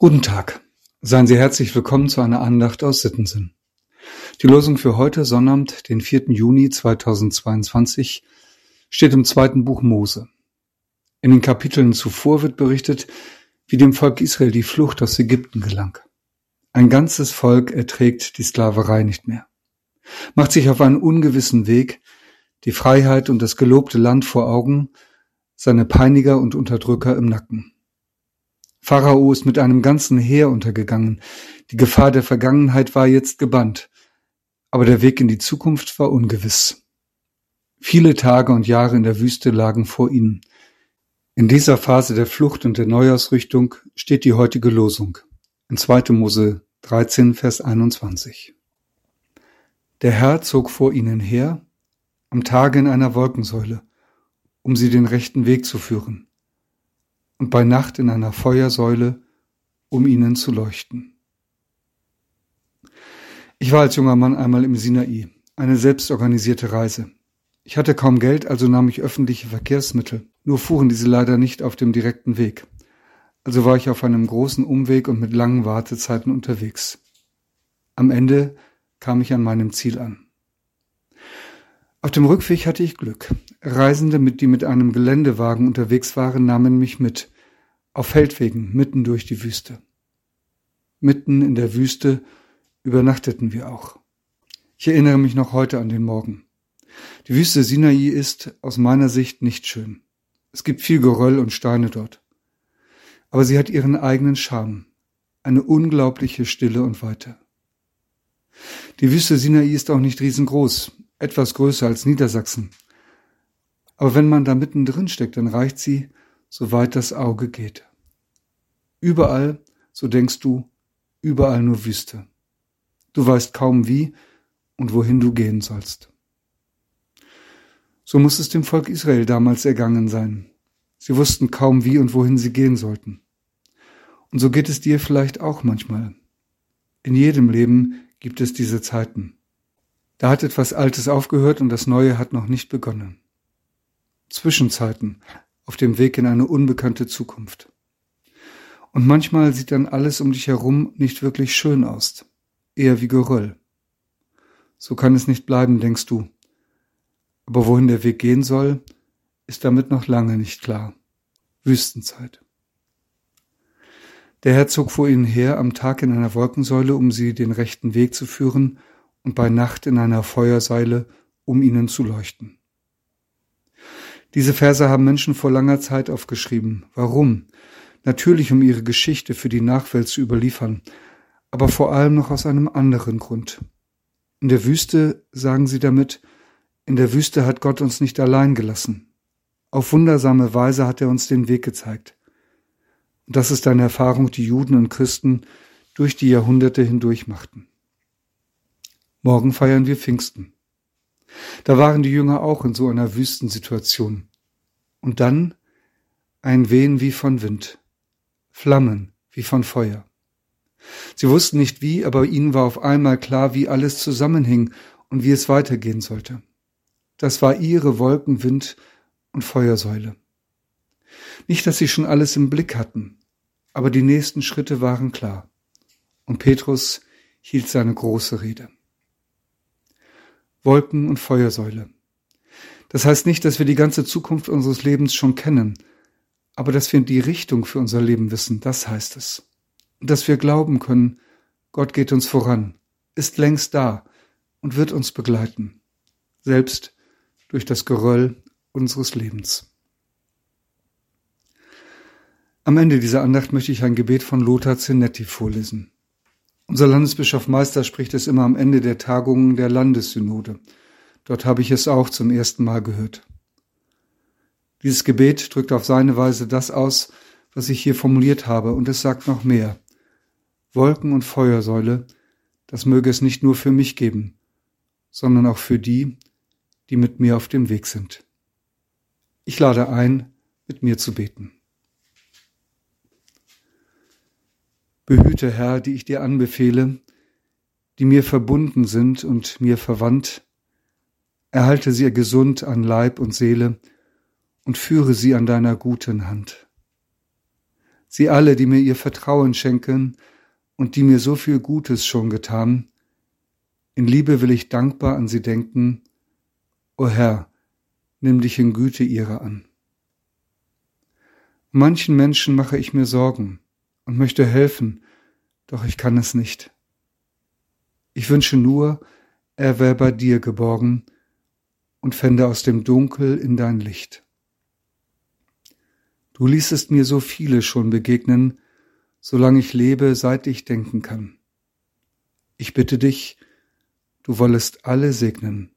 Guten Tag. Seien Sie herzlich willkommen zu einer Andacht aus Sittensinn. Die Losung für heute, Sonnabend, den 4. Juni 2022, steht im zweiten Buch Mose. In den Kapiteln zuvor wird berichtet, wie dem Volk Israel die Flucht aus Ägypten gelang. Ein ganzes Volk erträgt die Sklaverei nicht mehr, macht sich auf einen ungewissen Weg, die Freiheit und das gelobte Land vor Augen, seine Peiniger und Unterdrücker im Nacken. Pharao ist mit einem ganzen Heer untergegangen. Die Gefahr der Vergangenheit war jetzt gebannt. Aber der Weg in die Zukunft war ungewiss. Viele Tage und Jahre in der Wüste lagen vor ihnen. In dieser Phase der Flucht und der Neuausrichtung steht die heutige Losung. In 2. Mose 13, Vers 21. Der Herr zog vor ihnen her, am Tage in einer Wolkensäule, um sie den rechten Weg zu führen und bei Nacht in einer Feuersäule, um ihnen zu leuchten. Ich war als junger Mann einmal im Sinai, eine selbstorganisierte Reise. Ich hatte kaum Geld, also nahm ich öffentliche Verkehrsmittel, nur fuhren diese leider nicht auf dem direkten Weg. Also war ich auf einem großen Umweg und mit langen Wartezeiten unterwegs. Am Ende kam ich an meinem Ziel an. Auf dem Rückweg hatte ich Glück. Reisende, die mit einem Geländewagen unterwegs waren, nahmen mich mit, auf Feldwegen mitten durch die Wüste. Mitten in der Wüste übernachteten wir auch. Ich erinnere mich noch heute an den Morgen. Die Wüste Sinai ist aus meiner Sicht nicht schön. Es gibt viel Geröll und Steine dort. Aber sie hat ihren eigenen Charme, eine unglaubliche Stille und Weite. Die Wüste Sinai ist auch nicht riesengroß, etwas größer als Niedersachsen. Aber wenn man da mittendrin steckt, dann reicht sie, soweit das Auge geht. Überall, so denkst du, überall nur Wüste. Du weißt kaum wie und wohin du gehen sollst. So muss es dem Volk Israel damals ergangen sein. Sie wussten kaum wie und wohin sie gehen sollten. Und so geht es dir vielleicht auch manchmal. In jedem Leben gibt es diese Zeiten. Da hat etwas Altes aufgehört und das Neue hat noch nicht begonnen. Zwischenzeiten auf dem Weg in eine unbekannte Zukunft. Und manchmal sieht dann alles um dich herum nicht wirklich schön aus, eher wie Geröll. So kann es nicht bleiben, denkst du. Aber wohin der Weg gehen soll, ist damit noch lange nicht klar. Wüstenzeit. Der Herr zog vor ihnen her am Tag in einer Wolkensäule, um sie den rechten Weg zu führen, und bei Nacht in einer Feuerseile, um ihnen zu leuchten. Diese Verse haben Menschen vor langer Zeit aufgeschrieben. Warum? Natürlich, um ihre Geschichte für die Nachwelt zu überliefern, aber vor allem noch aus einem anderen Grund. In der Wüste, sagen sie damit, in der Wüste hat Gott uns nicht allein gelassen. Auf wundersame Weise hat er uns den Weg gezeigt. Und das ist eine Erfahrung, die Juden und Christen durch die Jahrhunderte hindurch machten. Morgen feiern wir Pfingsten. Da waren die Jünger auch in so einer Wüstensituation. Und dann ein Wehen wie von Wind, Flammen wie von Feuer. Sie wussten nicht wie, aber ihnen war auf einmal klar, wie alles zusammenhing und wie es weitergehen sollte. Das war ihre Wolken, Wind und Feuersäule. Nicht, dass sie schon alles im Blick hatten, aber die nächsten Schritte waren klar. Und Petrus hielt seine große Rede. Wolken und Feuersäule. Das heißt nicht, dass wir die ganze Zukunft unseres Lebens schon kennen, aber dass wir die Richtung für unser Leben wissen, das heißt es. Und dass wir glauben können, Gott geht uns voran, ist längst da und wird uns begleiten, selbst durch das Geröll unseres Lebens. Am Ende dieser Andacht möchte ich ein Gebet von Lothar Zenetti vorlesen. Unser Landesbischof Meister spricht es immer am Ende der Tagungen der Landessynode. Dort habe ich es auch zum ersten Mal gehört. Dieses Gebet drückt auf seine Weise das aus, was ich hier formuliert habe, und es sagt noch mehr. Wolken und Feuersäule, das möge es nicht nur für mich geben, sondern auch für die, die mit mir auf dem Weg sind. Ich lade ein, mit mir zu beten. Behüte, Herr, die ich dir anbefehle, die mir verbunden sind und mir verwandt, erhalte sie gesund an Leib und Seele und führe sie an deiner guten Hand. Sie alle, die mir ihr Vertrauen schenken und die mir so viel Gutes schon getan, in Liebe will ich dankbar an sie denken. O Herr, nimm dich in Güte ihrer an. Manchen Menschen mache ich mir Sorgen und möchte helfen, doch ich kann es nicht. Ich wünsche nur, er wäre bei dir geborgen und fände aus dem Dunkel in dein Licht. Du ließest mir so viele schon begegnen, solange ich lebe, seit ich denken kann. Ich bitte dich, du wollest alle segnen,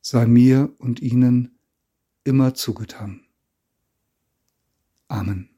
sei mir und ihnen immer zugetan. Amen.